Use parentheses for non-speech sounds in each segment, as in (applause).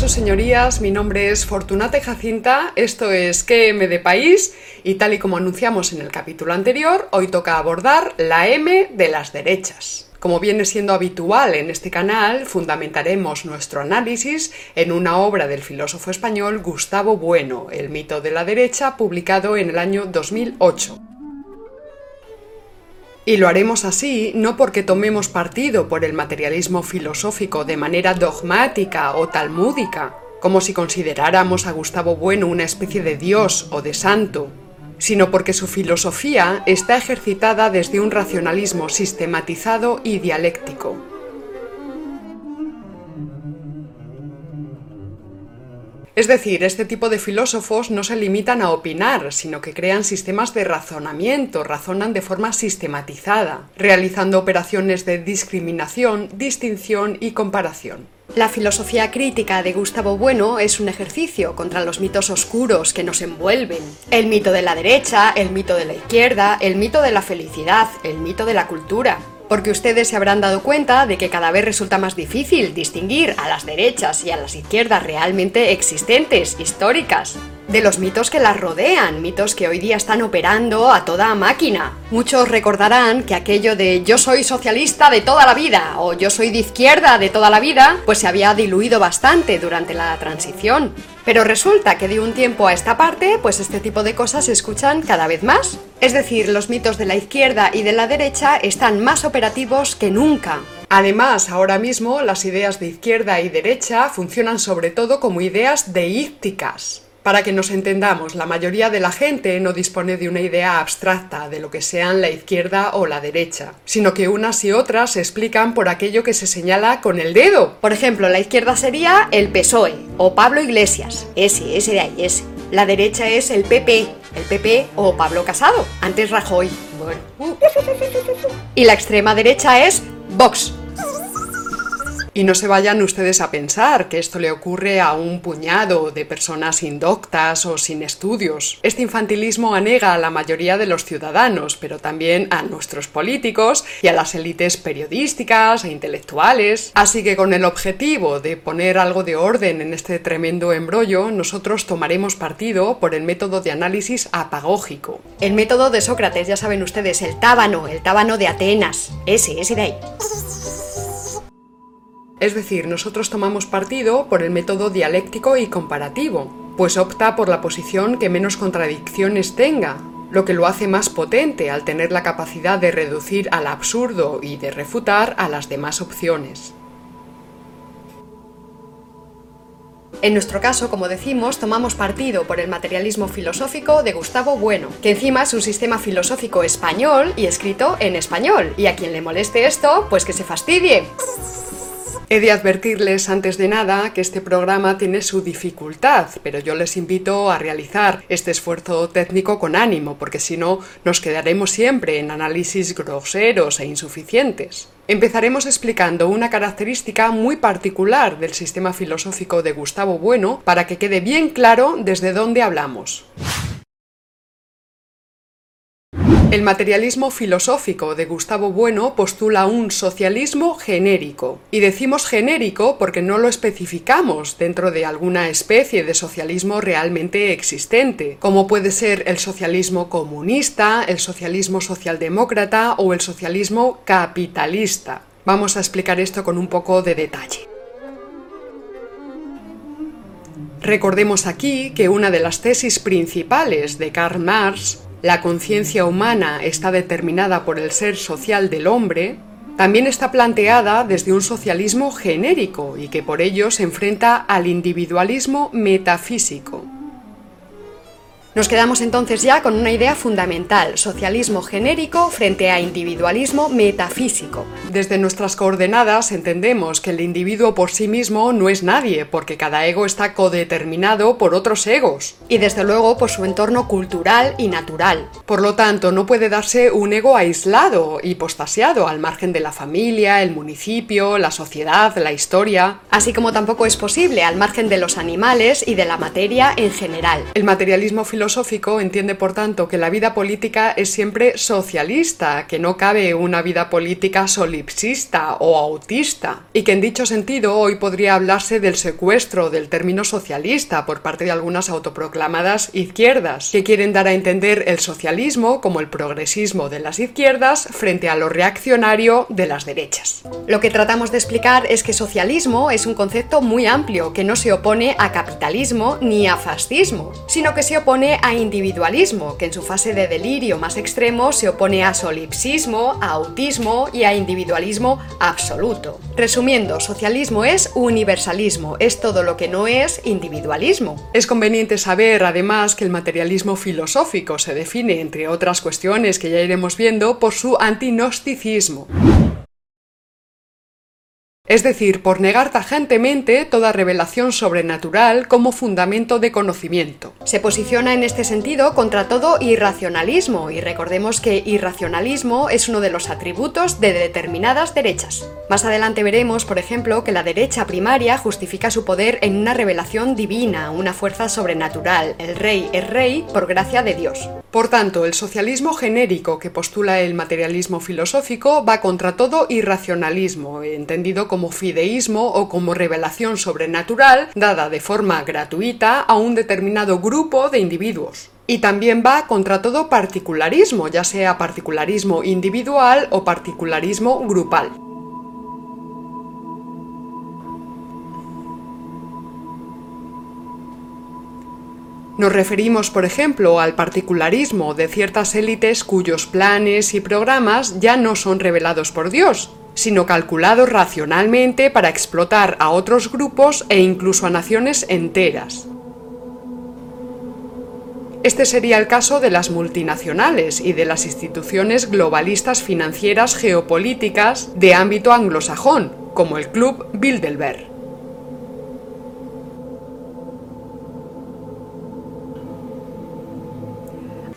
Sus señorías. Mi nombre es Fortunata Jacinta. Esto es QM de País y tal y como anunciamos en el capítulo anterior, hoy toca abordar la M de las derechas. Como viene siendo habitual en este canal, fundamentaremos nuestro análisis en una obra del filósofo español Gustavo Bueno, El mito de la derecha, publicado en el año 2008. Y lo haremos así no porque tomemos partido por el materialismo filosófico de manera dogmática o talmúdica, como si consideráramos a Gustavo Bueno una especie de dios o de santo, sino porque su filosofía está ejercitada desde un racionalismo sistematizado y dialéctico. Es decir, este tipo de filósofos no se limitan a opinar, sino que crean sistemas de razonamiento, razonan de forma sistematizada, realizando operaciones de discriminación, distinción y comparación. La filosofía crítica de Gustavo Bueno es un ejercicio contra los mitos oscuros que nos envuelven. El mito de la derecha, el mito de la izquierda, el mito de la felicidad, el mito de la cultura porque ustedes se habrán dado cuenta de que cada vez resulta más difícil distinguir a las derechas y a las izquierdas realmente existentes, históricas, de los mitos que las rodean, mitos que hoy día están operando a toda máquina. Muchos recordarán que aquello de yo soy socialista de toda la vida o yo soy de izquierda de toda la vida, pues se había diluido bastante durante la transición. Pero resulta que de un tiempo a esta parte, pues este tipo de cosas se escuchan cada vez más. Es decir, los mitos de la izquierda y de la derecha están más operativos que nunca. Además, ahora mismo las ideas de izquierda y derecha funcionan sobre todo como ideas deísticas. Para que nos entendamos, la mayoría de la gente no dispone de una idea abstracta de lo que sean la izquierda o la derecha, sino que unas y otras se explican por aquello que se señala con el dedo. Por ejemplo, la izquierda sería el PSOE o Pablo Iglesias, ese, ese de ahí, ese. La derecha es el PP, el PP o Pablo Casado, antes Rajoy. Bueno. (laughs) Y la extrema derecha es Vox, y no se vayan ustedes a pensar que esto le ocurre a un puñado de personas indoctas o sin estudios. Este infantilismo anega a la mayoría de los ciudadanos, pero también a nuestros políticos y a las élites periodísticas e intelectuales. Así que con el objetivo de poner algo de orden en este tremendo embrollo, nosotros tomaremos partido por el método de análisis apagógico. El método de Sócrates, ya saben ustedes, el tábano, el tábano de Atenas. Ese, ese de ahí. Es decir, nosotros tomamos partido por el método dialéctico y comparativo, pues opta por la posición que menos contradicciones tenga, lo que lo hace más potente al tener la capacidad de reducir al absurdo y de refutar a las demás opciones. En nuestro caso, como decimos, tomamos partido por el materialismo filosófico de Gustavo Bueno, que encima es un sistema filosófico español y escrito en español, y a quien le moleste esto, pues que se fastidie. He de advertirles antes de nada que este programa tiene su dificultad, pero yo les invito a realizar este esfuerzo técnico con ánimo, porque si no nos quedaremos siempre en análisis groseros e insuficientes. Empezaremos explicando una característica muy particular del sistema filosófico de Gustavo Bueno para que quede bien claro desde dónde hablamos. El materialismo filosófico de Gustavo Bueno postula un socialismo genérico. Y decimos genérico porque no lo especificamos dentro de alguna especie de socialismo realmente existente, como puede ser el socialismo comunista, el socialismo socialdemócrata o el socialismo capitalista. Vamos a explicar esto con un poco de detalle. Recordemos aquí que una de las tesis principales de Karl Marx la conciencia humana está determinada por el ser social del hombre, también está planteada desde un socialismo genérico y que por ello se enfrenta al individualismo metafísico. Nos quedamos entonces ya con una idea fundamental, socialismo genérico frente a individualismo metafísico. Desde nuestras coordenadas entendemos que el individuo por sí mismo no es nadie, porque cada ego está codeterminado por otros egos. Y desde luego por su entorno cultural y natural. Por lo tanto, no puede darse un ego aislado y postasiado al margen de la familia, el municipio, la sociedad, la historia. Así como tampoco es posible al margen de los animales y de la materia en general. El materialismo filosófico filosófico entiende, por tanto, que la vida política es siempre socialista, que no cabe una vida política solipsista o autista, y que en dicho sentido hoy podría hablarse del secuestro del término socialista por parte de algunas autoproclamadas izquierdas, que quieren dar a entender el socialismo como el progresismo de las izquierdas frente a lo reaccionario de las derechas. Lo que tratamos de explicar es que socialismo es un concepto muy amplio que no se opone a capitalismo ni a fascismo, sino que se opone a individualismo, que en su fase de delirio más extremo se opone a solipsismo, a autismo y a individualismo absoluto. Resumiendo, socialismo es universalismo, es todo lo que no es individualismo. Es conveniente saber, además, que el materialismo filosófico se define, entre otras cuestiones que ya iremos viendo, por su antignosticismo es decir, por negar tajantemente toda revelación sobrenatural como fundamento de conocimiento. Se posiciona en este sentido contra todo irracionalismo, y recordemos que irracionalismo es uno de los atributos de determinadas derechas. Más adelante veremos, por ejemplo, que la derecha primaria justifica su poder en una revelación divina, una fuerza sobrenatural. El rey es rey por gracia de Dios. Por tanto, el socialismo genérico que postula el materialismo filosófico va contra todo irracionalismo, entendido como como fideísmo o como revelación sobrenatural dada de forma gratuita a un determinado grupo de individuos. Y también va contra todo particularismo, ya sea particularismo individual o particularismo grupal. Nos referimos, por ejemplo, al particularismo de ciertas élites cuyos planes y programas ya no son revelados por Dios, sino calculado racionalmente para explotar a otros grupos e incluso a naciones enteras. Este sería el caso de las multinacionales y de las instituciones globalistas financieras geopolíticas de ámbito anglosajón, como el Club Bilderberg.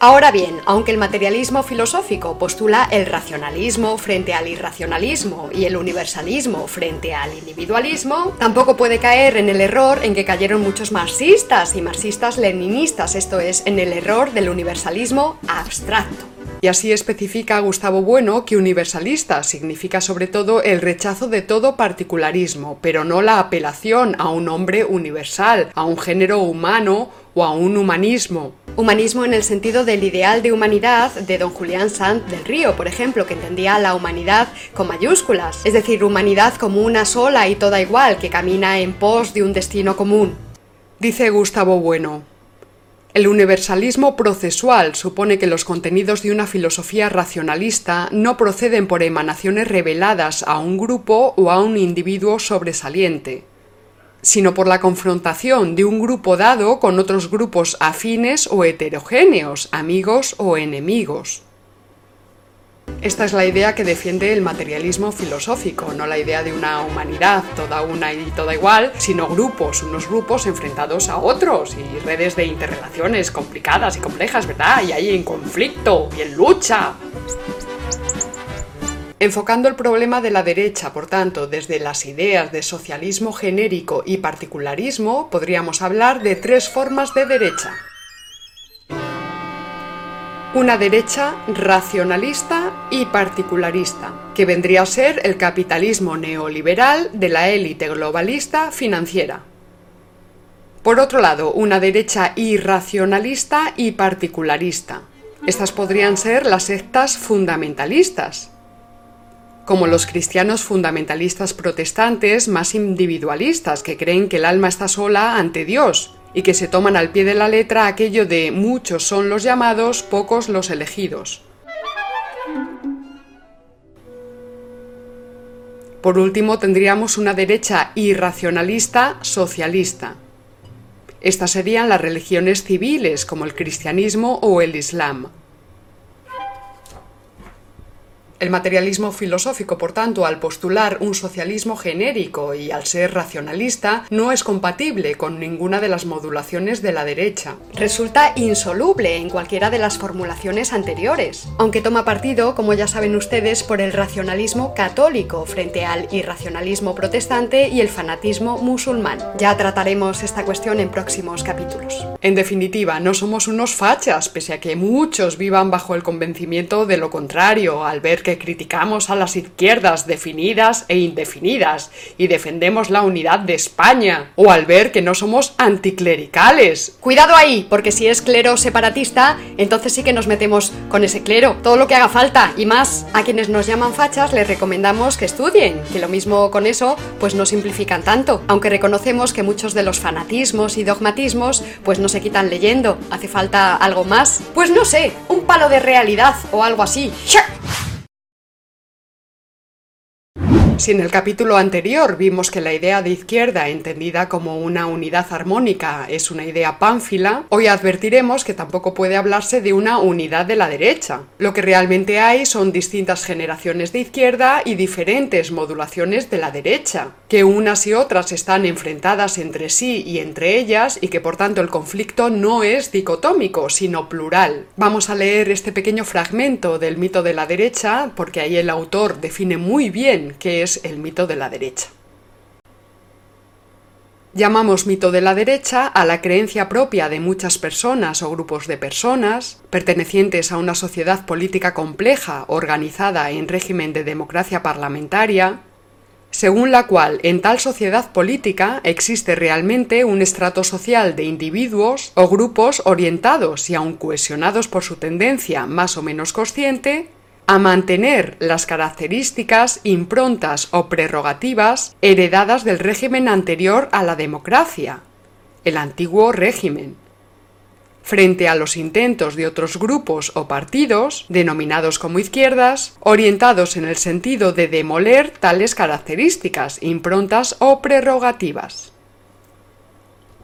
Ahora bien, aunque el materialismo filosófico postula el racionalismo frente al irracionalismo y el universalismo frente al individualismo, tampoco puede caer en el error en que cayeron muchos marxistas y marxistas leninistas, esto es, en el error del universalismo abstracto. Y así especifica Gustavo Bueno que universalista significa sobre todo el rechazo de todo particularismo, pero no la apelación a un hombre universal, a un género humano o a un humanismo. Humanismo en el sentido del ideal de humanidad de don Julián Sanz del Río, por ejemplo, que entendía la humanidad con mayúsculas, es decir, humanidad como una sola y toda igual, que camina en pos de un destino común. Dice Gustavo Bueno, el universalismo procesual supone que los contenidos de una filosofía racionalista no proceden por emanaciones reveladas a un grupo o a un individuo sobresaliente, sino por la confrontación de un grupo dado con otros grupos afines o heterogéneos, amigos o enemigos. Esta es la idea que defiende el materialismo filosófico, no la idea de una humanidad toda una y toda igual, sino grupos, unos grupos enfrentados a otros y redes de interrelaciones complicadas y complejas, ¿verdad? Y ahí en conflicto y en lucha. Enfocando el problema de la derecha, por tanto, desde las ideas de socialismo genérico y particularismo, podríamos hablar de tres formas de derecha. Una derecha racionalista y particularista, que vendría a ser el capitalismo neoliberal de la élite globalista financiera. Por otro lado, una derecha irracionalista y particularista. Estas podrían ser las sectas fundamentalistas, como los cristianos fundamentalistas protestantes más individualistas que creen que el alma está sola ante Dios y que se toman al pie de la letra aquello de muchos son los llamados, pocos los elegidos. Por último, tendríamos una derecha irracionalista socialista. Estas serían las religiones civiles como el cristianismo o el islam. El materialismo filosófico, por tanto, al postular un socialismo genérico y al ser racionalista, no es compatible con ninguna de las modulaciones de la derecha. Resulta insoluble en cualquiera de las formulaciones anteriores, aunque toma partido, como ya saben ustedes, por el racionalismo católico frente al irracionalismo protestante y el fanatismo musulmán. Ya trataremos esta cuestión en próximos capítulos. En definitiva, no somos unos fachas, pese a que muchos vivan bajo el convencimiento de lo contrario, al ver que criticamos a las izquierdas definidas e indefinidas y defendemos la unidad de España, o al ver que no somos anticlericales. Cuidado ahí, porque si es clero separatista, entonces sí que nos metemos con ese clero, todo lo que haga falta y más. A quienes nos llaman fachas les recomendamos que estudien, que lo mismo con eso pues no simplifican tanto, aunque reconocemos que muchos de los fanatismos y dogmatismos pues no se quitan leyendo, hace falta algo más. Pues no sé, un palo de realidad o algo así. you Si en el capítulo anterior vimos que la idea de izquierda, entendida como una unidad armónica, es una idea pánfila, hoy advertiremos que tampoco puede hablarse de una unidad de la derecha. Lo que realmente hay son distintas generaciones de izquierda y diferentes modulaciones de la derecha, que unas y otras están enfrentadas entre sí y entre ellas y que por tanto el conflicto no es dicotómico, sino plural. Vamos a leer este pequeño fragmento del mito de la derecha porque ahí el autor define muy bien qué el mito de la derecha. Llamamos mito de la derecha a la creencia propia de muchas personas o grupos de personas, pertenecientes a una sociedad política compleja organizada en régimen de democracia parlamentaria, según la cual en tal sociedad política existe realmente un estrato social de individuos o grupos orientados y aun cohesionados por su tendencia más o menos consciente a mantener las características, improntas o prerrogativas heredadas del régimen anterior a la democracia, el antiguo régimen, frente a los intentos de otros grupos o partidos, denominados como izquierdas, orientados en el sentido de demoler tales características, improntas o prerrogativas.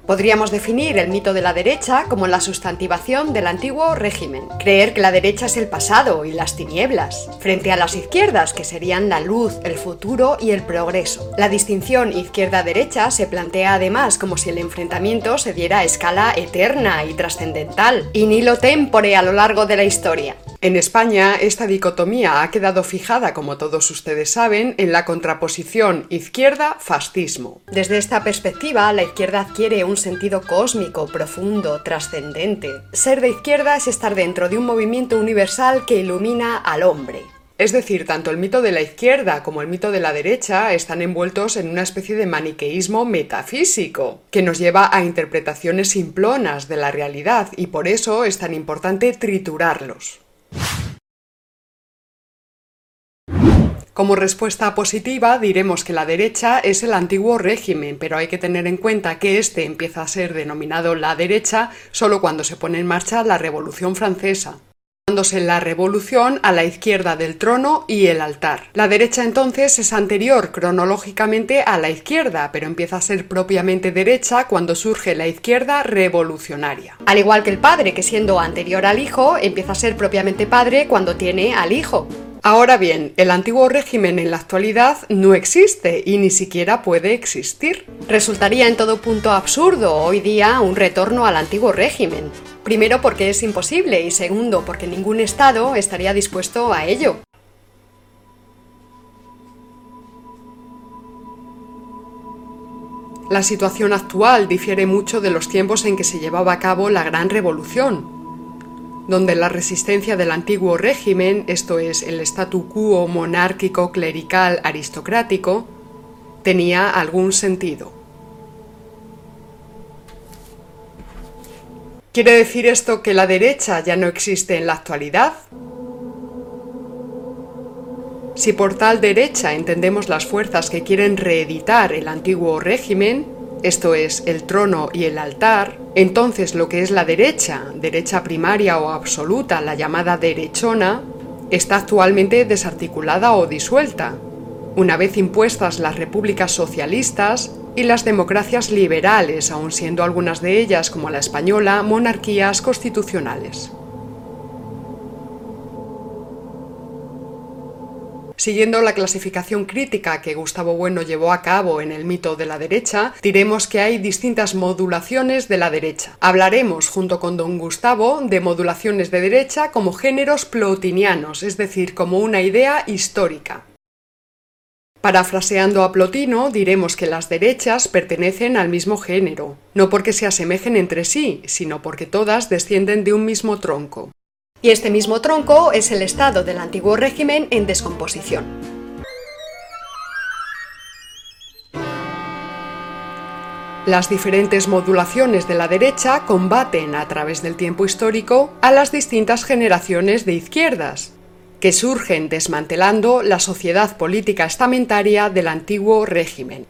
Podríamos definir el mito de la derecha como la sustantivación del antiguo régimen, creer que la derecha es el pasado y las tinieblas, frente a las izquierdas que serían la luz, el futuro y el progreso. La distinción izquierda-derecha se plantea además como si el enfrentamiento se diera a escala eterna y trascendental, y ni lo tempore a lo largo de la historia. En España, esta dicotomía ha quedado fijada, como todos ustedes saben, en la contraposición izquierda-fascismo. Desde esta perspectiva, la izquierda adquiere un sentido cósmico, profundo, trascendente. Ser de izquierda es estar dentro de un movimiento universal que ilumina al hombre. Es decir, tanto el mito de la izquierda como el mito de la derecha están envueltos en una especie de maniqueísmo metafísico, que nos lleva a interpretaciones simplonas de la realidad y por eso es tan importante triturarlos. Como respuesta positiva diremos que la derecha es el antiguo régimen, pero hay que tener en cuenta que este empieza a ser denominado la derecha solo cuando se pone en marcha la Revolución Francesa dándose la revolución a la izquierda del trono y el altar. La derecha entonces es anterior cronológicamente a la izquierda, pero empieza a ser propiamente derecha cuando surge la izquierda revolucionaria. Al igual que el padre, que siendo anterior al hijo, empieza a ser propiamente padre cuando tiene al hijo. Ahora bien, el antiguo régimen en la actualidad no existe y ni siquiera puede existir. Resultaría en todo punto absurdo hoy día un retorno al antiguo régimen. Primero porque es imposible y segundo porque ningún Estado estaría dispuesto a ello. La situación actual difiere mucho de los tiempos en que se llevaba a cabo la Gran Revolución, donde la resistencia del antiguo régimen, esto es, el statu quo monárquico, clerical, aristocrático, tenía algún sentido. ¿Quiere decir esto que la derecha ya no existe en la actualidad? Si por tal derecha entendemos las fuerzas que quieren reeditar el antiguo régimen, esto es, el trono y el altar, entonces lo que es la derecha, derecha primaria o absoluta, la llamada derechona, está actualmente desarticulada o disuelta, una vez impuestas las repúblicas socialistas y las democracias liberales, aun siendo algunas de ellas, como la española, monarquías constitucionales. Siguiendo la clasificación crítica que Gustavo Bueno llevó a cabo en el mito de la derecha, diremos que hay distintas modulaciones de la derecha. Hablaremos, junto con don Gustavo, de modulaciones de derecha como géneros plotinianos, es decir, como una idea histórica. Parafraseando a Plotino, diremos que las derechas pertenecen al mismo género, no porque se asemejen entre sí, sino porque todas descienden de un mismo tronco. Y este mismo tronco es el estado del antiguo régimen en descomposición. Las diferentes modulaciones de la derecha combaten a través del tiempo histórico a las distintas generaciones de izquierdas, que surgen desmantelando la sociedad política estamentaria del antiguo régimen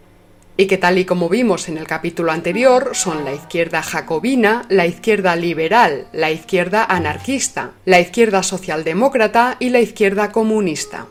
y que tal y como vimos en el capítulo anterior son la izquierda jacobina, la izquierda liberal, la izquierda anarquista, la izquierda socialdemócrata y la izquierda comunista.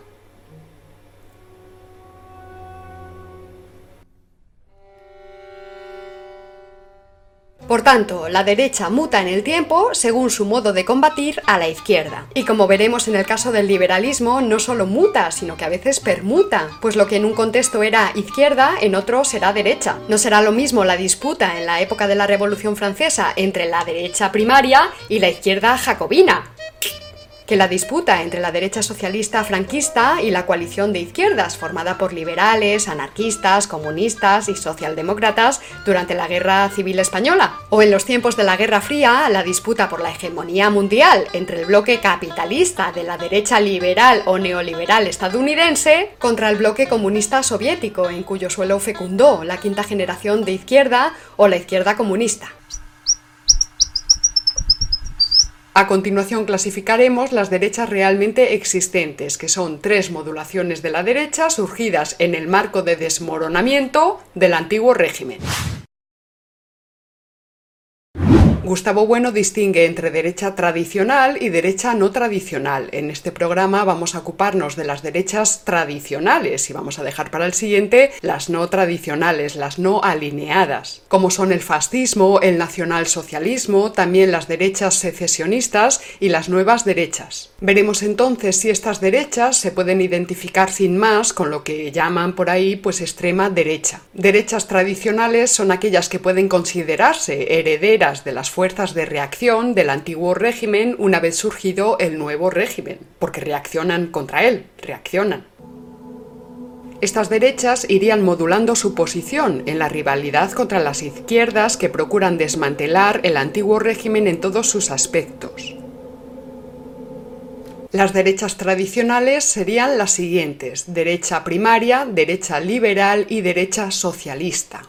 Por tanto, la derecha muta en el tiempo según su modo de combatir a la izquierda. Y como veremos en el caso del liberalismo, no solo muta, sino que a veces permuta, pues lo que en un contexto era izquierda, en otro será derecha. No será lo mismo la disputa en la época de la Revolución Francesa entre la derecha primaria y la izquierda jacobina que la disputa entre la derecha socialista franquista y la coalición de izquierdas, formada por liberales, anarquistas, comunistas y socialdemócratas durante la Guerra Civil Española, o en los tiempos de la Guerra Fría, la disputa por la hegemonía mundial entre el bloque capitalista de la derecha liberal o neoliberal estadounidense contra el bloque comunista soviético, en cuyo suelo fecundó la quinta generación de izquierda o la izquierda comunista. A continuación clasificaremos las derechas realmente existentes, que son tres modulaciones de la derecha surgidas en el marco de desmoronamiento del antiguo régimen. Gustavo Bueno distingue entre derecha tradicional y derecha no tradicional. En este programa vamos a ocuparnos de las derechas tradicionales y vamos a dejar para el siguiente las no tradicionales, las no alineadas, como son el fascismo, el nacionalsocialismo, también las derechas secesionistas y las nuevas derechas. Veremos entonces si estas derechas se pueden identificar sin más con lo que llaman por ahí pues extrema derecha. Derechas tradicionales son aquellas que pueden considerarse herederas de las fuerzas de reacción del antiguo régimen una vez surgido el nuevo régimen, porque reaccionan contra él, reaccionan. Estas derechas irían modulando su posición en la rivalidad contra las izquierdas que procuran desmantelar el antiguo régimen en todos sus aspectos. Las derechas tradicionales serían las siguientes, derecha primaria, derecha liberal y derecha socialista.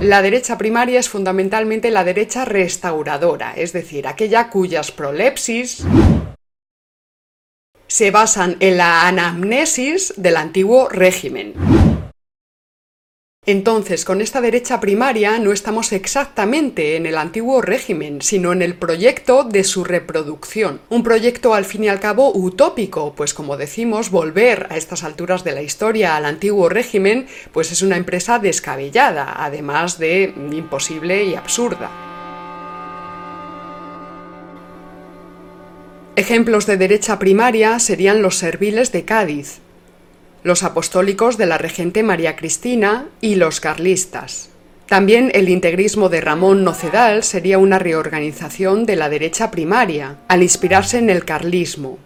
La derecha primaria es fundamentalmente la derecha restauradora, es decir, aquella cuyas prolepsis se basan en la anamnesis del antiguo régimen. Entonces, con esta derecha primaria no estamos exactamente en el antiguo régimen, sino en el proyecto de su reproducción. Un proyecto al fin y al cabo utópico, pues como decimos, volver a estas alturas de la historia al antiguo régimen, pues es una empresa descabellada, además de imposible y absurda. Ejemplos de derecha primaria serían los serviles de Cádiz, los apostólicos de la regente María Cristina y los carlistas. También el integrismo de Ramón Nocedal sería una reorganización de la derecha primaria, al inspirarse en el carlismo.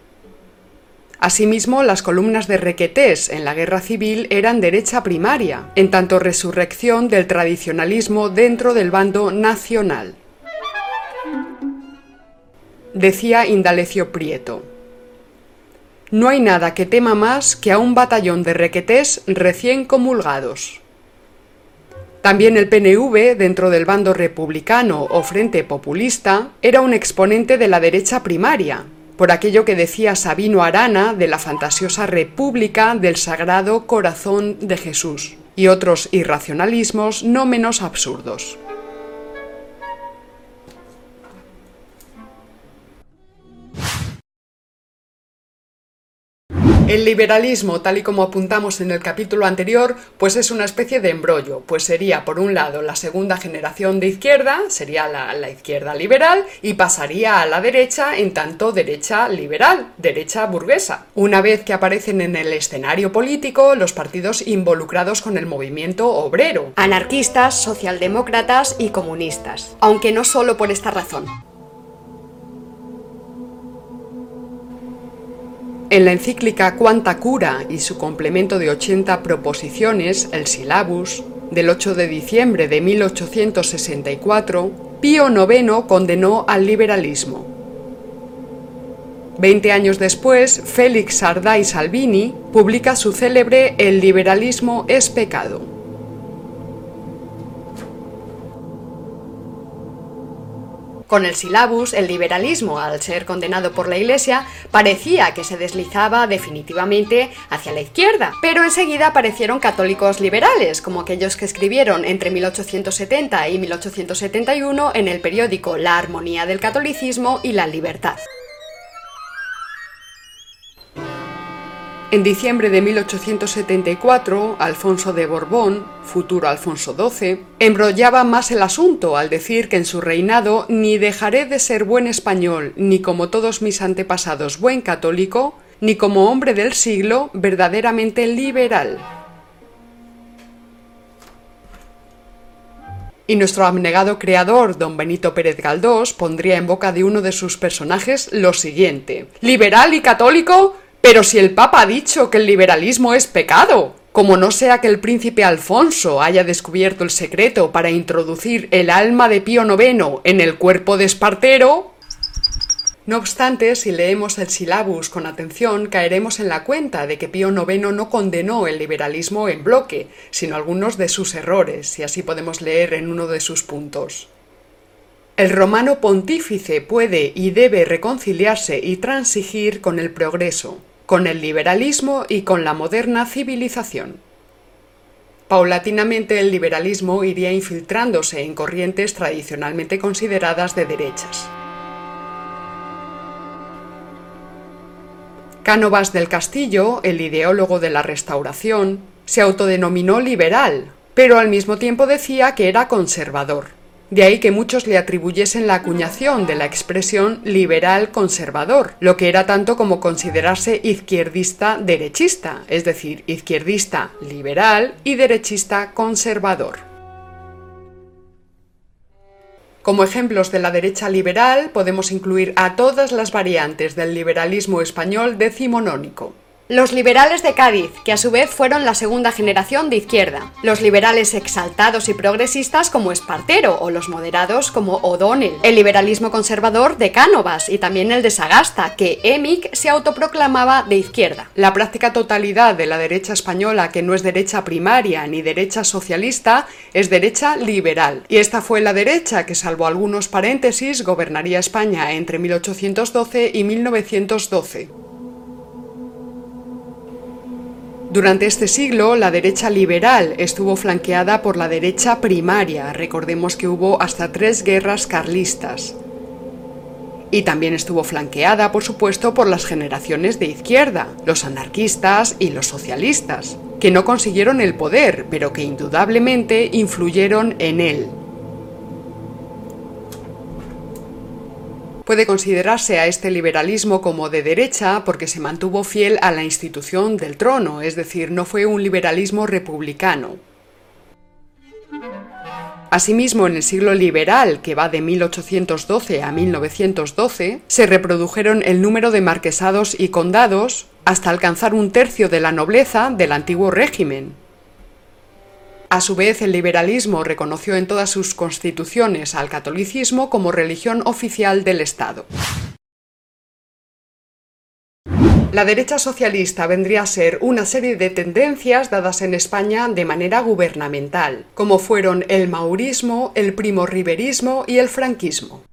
Asimismo, las columnas de Requetés en la Guerra Civil eran derecha primaria, en tanto resurrección del tradicionalismo dentro del bando nacional. Decía Indalecio Prieto. No hay nada que tema más que a un batallón de requetés recién comulgados. También el PNV, dentro del bando republicano o Frente Populista, era un exponente de la derecha primaria, por aquello que decía Sabino Arana de la fantasiosa República del Sagrado Corazón de Jesús, y otros irracionalismos no menos absurdos. El liberalismo, tal y como apuntamos en el capítulo anterior, pues es una especie de embrollo, pues sería por un lado la segunda generación de izquierda, sería la, la, izquierda liberal, y pasaría a la derecha en tanto derecha liberal, derecha burguesa. Una vez que aparecen en el escenario político los partidos involucrados con el movimiento obrero. Anarquistas, socialdemócratas y comunistas. Aunque no solo por esta razón. En la encíclica Quanta Cura y su complemento de 80 proposiciones, el Syllabus, del 8 de diciembre de 1864, Pío IX condenó al liberalismo. Veinte años después, Félix Sardá y Salvini publica su célebre El liberalismo es pecado. Con el silabus, el liberalismo, al ser condenado por la Iglesia, parecía que se deslizaba definitivamente hacia la izquierda, pero enseguida aparecieron católicos liberales, como aquellos que escribieron entre 1870 y 1871 en el periódico La Armonía del Catolicismo y la Libertad. En diciembre de 1874, Alfonso de Borbón, futuro Alfonso XII, embrollaba más el asunto al decir que en su reinado ni dejaré de ser buen español, ni como todos mis antepasados buen católico, ni como hombre del siglo verdaderamente liberal. Y nuestro abnegado creador, don Benito Pérez Galdós, pondría en boca de uno de sus personajes lo siguiente. ¿Liberal y católico? Pero si el Papa ha dicho que el liberalismo es pecado, como no sea que el príncipe Alfonso haya descubierto el secreto para introducir el alma de Pío IX en el cuerpo de Espartero. No obstante, si leemos el Silabus con atención, caeremos en la cuenta de que Pío IX no condenó el liberalismo en bloque, sino algunos de sus errores, y así podemos leer en uno de sus puntos. El romano pontífice puede y debe reconciliarse y transigir con el progreso, con el liberalismo y con la moderna civilización. Paulatinamente el liberalismo iría infiltrándose en corrientes tradicionalmente consideradas de derechas. Cánovas del Castillo, el ideólogo de la Restauración, se autodenominó liberal, pero al mismo tiempo decía que era conservador. De ahí que muchos le atribuyesen la acuñación de la expresión liberal conservador, lo que era tanto como considerarse izquierdista derechista, es decir, izquierdista liberal y derechista conservador. Como ejemplos de la derecha liberal podemos incluir a todas las variantes del liberalismo español decimonónico. Los liberales de Cádiz, que a su vez fueron la segunda generación de izquierda. Los liberales exaltados y progresistas como Espartero o los moderados como O'Donnell. El liberalismo conservador de Cánovas y también el de Sagasta, que Emic se autoproclamaba de izquierda. La práctica totalidad de la derecha española, que no es derecha primaria ni derecha socialista, es derecha liberal. Y esta fue la derecha que, salvo algunos paréntesis, gobernaría España entre 1812 y 1912. Durante este siglo, la derecha liberal estuvo flanqueada por la derecha primaria. Recordemos que hubo hasta tres guerras carlistas. Y también estuvo flanqueada, por supuesto, por las generaciones de izquierda, los anarquistas y los socialistas, que no consiguieron el poder, pero que indudablemente influyeron en él. Puede considerarse a este liberalismo como de derecha porque se mantuvo fiel a la institución del trono, es decir, no fue un liberalismo republicano. Asimismo, en el siglo liberal, que va de 1812 a 1912, se reprodujeron el número de marquesados y condados hasta alcanzar un tercio de la nobleza del antiguo régimen, a su vez, el liberalismo reconoció en todas sus constituciones al catolicismo como religión oficial del Estado. La derecha socialista vendría a ser una serie de tendencias dadas en España de manera gubernamental, como fueron el maurismo, el primo-riverismo y el franquismo.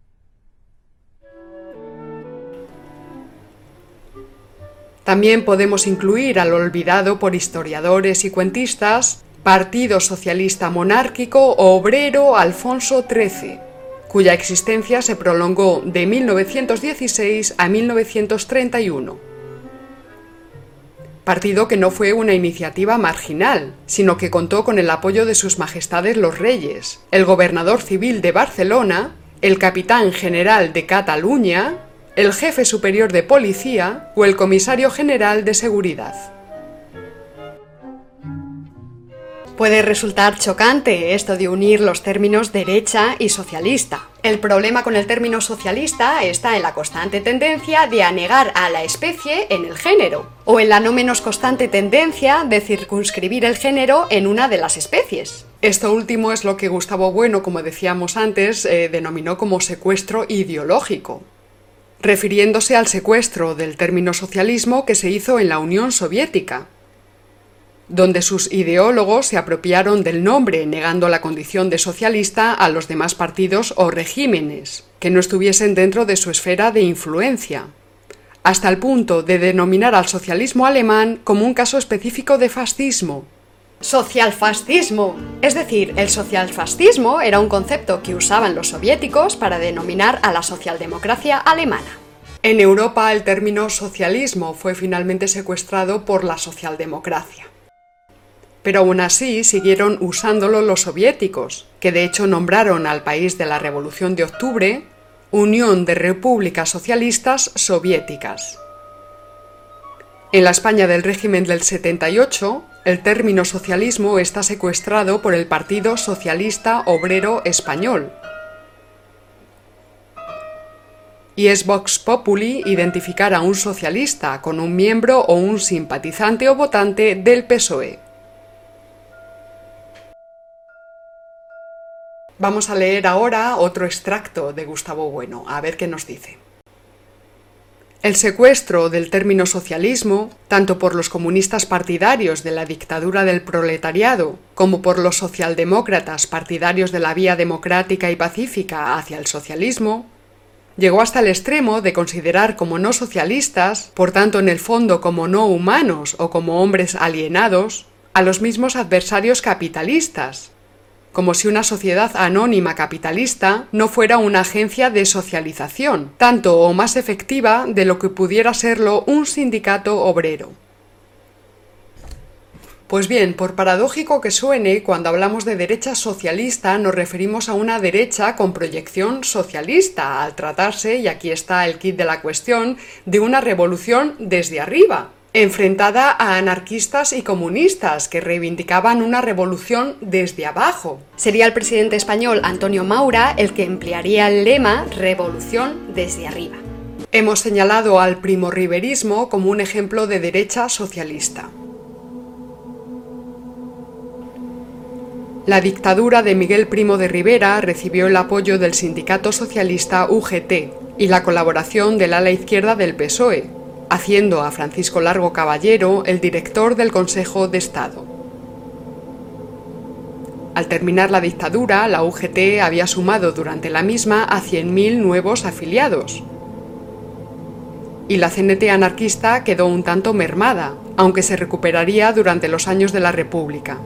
También podemos incluir al olvidado por historiadores y cuentistas Partido Socialista Monárquico Obrero Alfonso XIII, cuya existencia se prolongó de 1916 a 1931. partido que no fue una iniciativa marginal, sino que contó con el apoyo de sus majestades los reyes, el gobernador civil de Barcelona, el capitán general de Cataluña, el jefe superior de policía o el comisario general de seguridad. Puede resultar chocante esto de unir los términos derecha y socialista. El problema con el término socialista está en la constante tendencia de anegar a la especie en el género, o en la no menos constante tendencia de circunscribir el género en una de las especies. Esto último es lo que Gustavo Bueno, como decíamos antes, eh, denominó como secuestro ideológico, refiriéndose al secuestro del término socialismo que se hizo en la Unión Soviética, donde sus ideólogos se apropiaron del nombre negando la condición de socialista a los demás partidos o regímenes que no estuviesen dentro de su esfera de influencia, hasta el punto de denominar al socialismo alemán como un caso específico de fascismo. Socialfascismo. Es decir, el socialfascismo era un concepto que usaban los soviéticos para denominar a la socialdemocracia alemana. En Europa el término socialismo fue finalmente secuestrado por la socialdemocracia pero aún así siguieron usándolo los soviéticos, que de hecho nombraron al país de la Revolución de Octubre Unión de Repúblicas Socialistas Soviéticas. En la España del régimen del 78, el término socialismo está secuestrado por el Partido Socialista Obrero Español. Y es Vox Populi identificar a un socialista con un miembro o un simpatizante o votante del PSOE. Vamos a leer ahora otro extracto de Gustavo Bueno, a ver qué nos dice. El secuestro del término socialismo, tanto por los comunistas partidarios de la dictadura del proletariado como por los socialdemócratas partidarios de la vía democrática y pacífica hacia el socialismo, llegó hasta el extremo de considerar como no socialistas, por tanto en el fondo como no humanos o como hombres alienados, a los mismos adversarios capitalistas, como si una sociedad anónima capitalista no fuera una agencia de socialización, tanto o más efectiva de lo que pudiera serlo un sindicato obrero. Pues bien, por paradójico que suene, cuando hablamos de derecha socialista nos referimos a una derecha con proyección socialista, al tratarse, y aquí está el kit de la cuestión, de una revolución desde arriba, enfrentada a anarquistas y comunistas que reivindicaban una revolución desde abajo. Sería el presidente español Antonio Maura el que emplearía el lema Revolución desde arriba. Hemos señalado al primorriberismo como un ejemplo de derecha socialista. La dictadura de Miguel Primo de Rivera recibió el apoyo del sindicato socialista UGT y la colaboración del ala izquierda del PSOE, haciendo a Francisco Largo Caballero el director del Consejo de Estado. Al terminar la dictadura, la UGT había sumado durante la misma a 100.000 nuevos afiliados. Y la CNT anarquista quedó un tanto mermada, aunque se recuperaría durante los años de la República.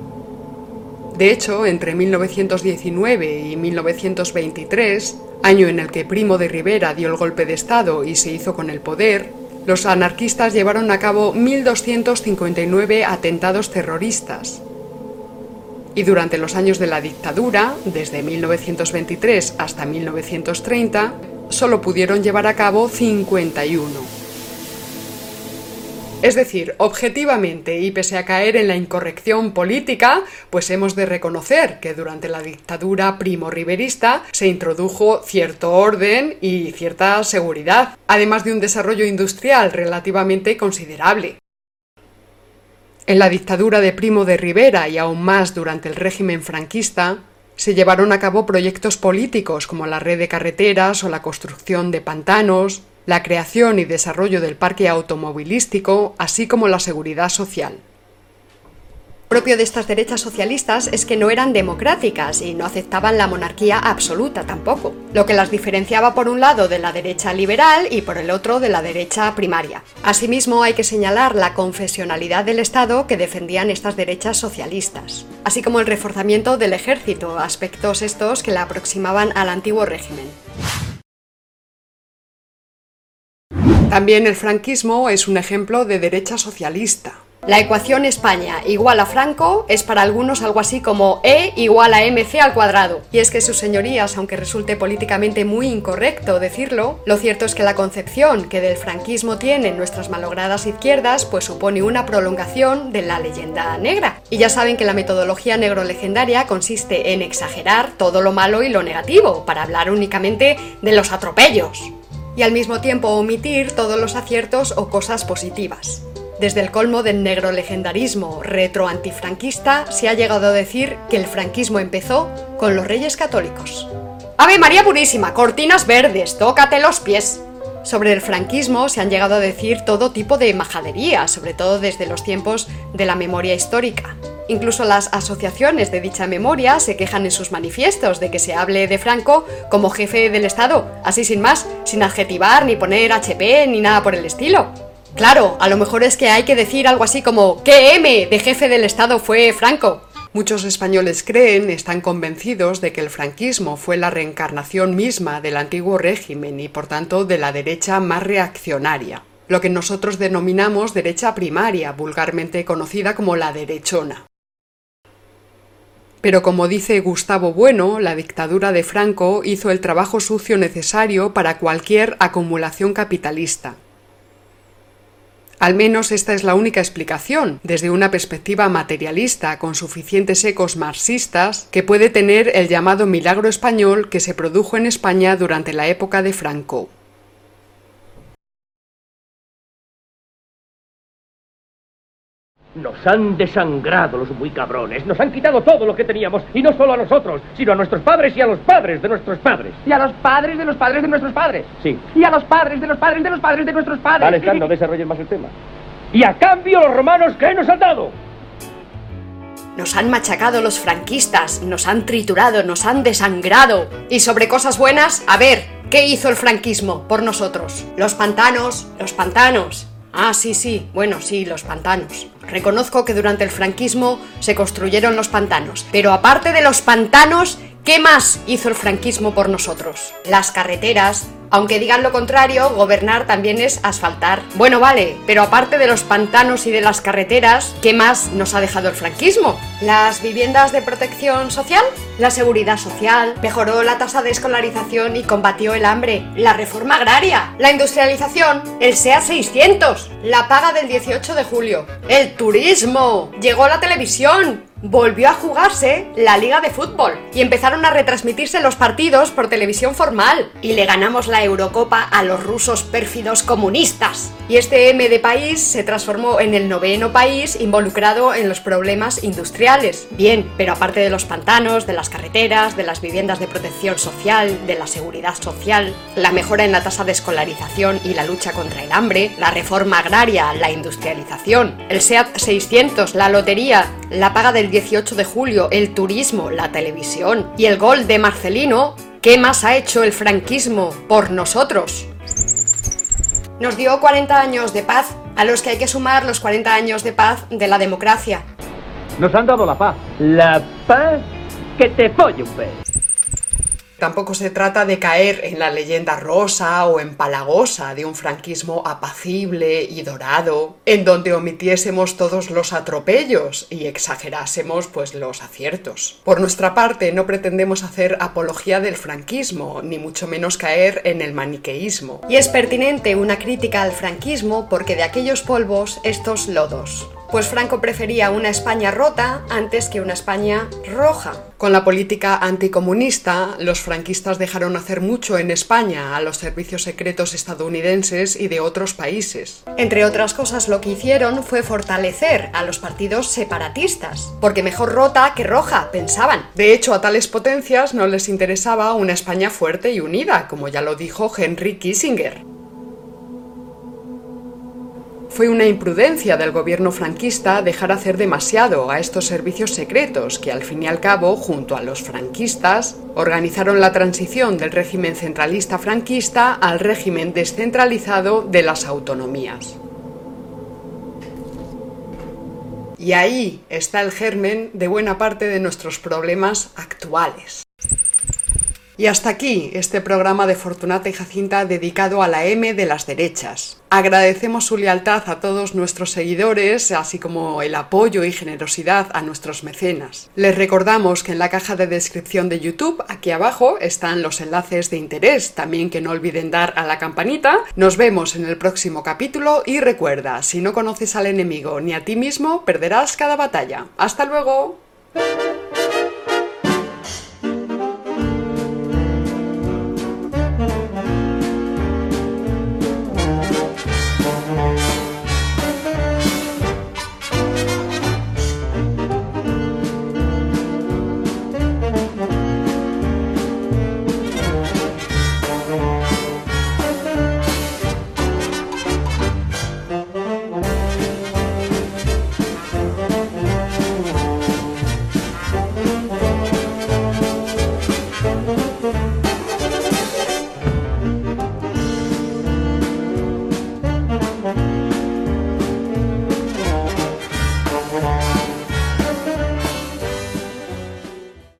De hecho, entre 1919 y 1923, año en el que Primo de Rivera dio el golpe de Estado y se hizo con el poder, los anarquistas llevaron a cabo 1.259 atentados terroristas. Y durante los años de la dictadura, desde 1923 hasta 1930, solo pudieron llevar a cabo 51. Es decir, objetivamente y pese a caer en la incorrección política, pues hemos de reconocer que durante la dictadura primo-riverista se introdujo cierto orden y cierta seguridad, además de un desarrollo industrial relativamente considerable. En la dictadura de Primo de Rivera y aún más durante el régimen franquista, se llevaron a cabo proyectos políticos como la red de carreteras o la construcción de pantanos, la creación y desarrollo del parque automovilístico, así como la seguridad social. Propio de estas derechas socialistas es que no eran democráticas y no aceptaban la monarquía absoluta tampoco, lo que las diferenciaba por un lado de la derecha liberal y por el otro de la derecha primaria. Asimismo hay que señalar la confesionalidad del Estado que defendían estas derechas socialistas, así como el reforzamiento del ejército, aspectos estos que la aproximaban al antiguo régimen. También el franquismo es un ejemplo de derecha socialista. La ecuación España igual a Franco es para algunos algo así como E igual a mc al cuadrado. Y es que sus señorías, aunque resulte políticamente muy incorrecto decirlo, lo cierto es que la concepción que del franquismo tienen nuestras malogradas izquierdas pues supone una prolongación de la leyenda negra. Y ya saben que la metodología negro legendaria consiste en exagerar todo lo malo y lo negativo para hablar únicamente de los atropellos y al mismo tiempo omitir todos los aciertos o cosas positivas. Desde el colmo del negro legendarismo retro-antifranquista se ha llegado a decir que el franquismo empezó con los reyes católicos. ¡Ave María Purísima! ¡Cortinas verdes! ¡Tócate los pies! Sobre el franquismo se han llegado a decir todo tipo de majaderías, sobre todo desde los tiempos de la memoria histórica. Incluso las asociaciones de dicha memoria se quejan en sus manifiestos de que se hable de Franco como jefe del Estado, así sin más, sin adjetivar ni poner HP ni nada por el estilo. Claro, a lo mejor es que hay que decir algo así como ¿qué M de jefe del Estado fue Franco? Muchos españoles creen, están convencidos de que el franquismo fue la reencarnación misma del antiguo régimen y por tanto de la derecha más reaccionaria, lo que nosotros denominamos derecha primaria, vulgarmente conocida como la derechona. Pero como dice Gustavo Bueno, la dictadura de Franco hizo el trabajo sucio necesario para cualquier acumulación capitalista, al menos esta es la única explicación, desde una perspectiva materialista con suficientes ecos marxistas, que puede tener el llamado milagro español que se produjo en España durante la época de Franco. Nos han desangrado los muy cabrones, nos han quitado todo lo que teníamos, y no solo a nosotros, sino a nuestros padres y a los padres de nuestros padres. Y a los padres de los padres de nuestros padres. Sí. Y a los padres de los padres de los padres de nuestros padres. Vale, Stan, no (laughs) desarrolles más el tema. Y a cambio los romanos, ¿qué nos han dado? Nos han machacado los franquistas, nos han triturado, nos han desangrado. Y sobre cosas buenas, a ver, ¿qué hizo el franquismo por nosotros? Los pantanos, los pantanos. Ah, sí, sí, bueno, sí, los pantanos. Reconozco que durante el franquismo se construyeron los pantanos, pero aparte de los pantanos, ¿qué más hizo el franquismo por nosotros? Las carreteras, aunque digan lo contrario, gobernar también es asfaltar. Bueno, vale, pero aparte de los pantanos y de las carreteras, ¿qué más nos ha dejado el franquismo? ¿Las viviendas de protección social? ¿La seguridad social? ¿Mejoró la tasa de escolarización y combatió el hambre? ¿La reforma agraria? ¿La industrialización? ¿El SEA 600? ¿La paga del 18 de julio? ¿El turismo? ¿Llegó la televisión? Volvió a jugarse la liga de fútbol y empezaron a retransmitirse los partidos por televisión formal y le ganamos la Eurocopa a los rusos pérfidos comunistas. Y este M de país se transformó en el noveno país involucrado en los problemas industriales. Bien, pero aparte de los pantanos, de las carreteras, de las viviendas de protección social, de la seguridad social, la mejora en la tasa de escolarización y la lucha contra el hambre, la reforma agraria, la industrialización, el SEAT 600, la lotería, la paga del 18 de julio, el turismo, la televisión y el gol de Marcelino, ¿qué más ha hecho el franquismo por nosotros? Nos dio 40 años de paz, a los que hay que sumar los 40 años de paz de la democracia. Nos han dado la paz. La paz que te folle un pez. Tampoco se trata de caer en la leyenda rosa o empalagosa de un franquismo apacible y dorado, en donde omitiésemos todos los atropellos y exagerásemos pues los aciertos. Por nuestra parte no pretendemos hacer apología del franquismo, ni mucho menos caer en el maniqueísmo. Y es pertinente una crítica al franquismo porque de aquellos polvos estos lodos pues Franco prefería una España rota antes que una España roja. Con la política anticomunista, los franquistas dejaron hacer mucho en España a los servicios secretos estadounidenses y de otros países. Entre otras cosas, lo que hicieron fue fortalecer a los partidos separatistas, porque mejor rota que roja, pensaban. De hecho, a tales potencias no les interesaba una España fuerte y unida, como ya lo dijo Henry Kissinger. Fue una imprudencia del gobierno franquista dejar hacer demasiado a estos servicios secretos que al fin y al cabo, junto a los franquistas, organizaron la transición del régimen centralista franquista al régimen descentralizado de las autonomías. Y ahí está el germen de buena parte de nuestros problemas actuales. Y hasta aquí este programa de Fortunata y Jacinta dedicado a la M de las derechas. Agradecemos su lealtad a todos nuestros seguidores, así como el apoyo y generosidad a nuestros mecenas. Les recordamos que en la caja de descripción de YouTube, aquí abajo, están los enlaces de interés, también que no olviden dar a la campanita. Nos vemos en el próximo capítulo y recuerda, si no conoces al enemigo ni a ti mismo, perderás cada batalla. ¡Hasta luego!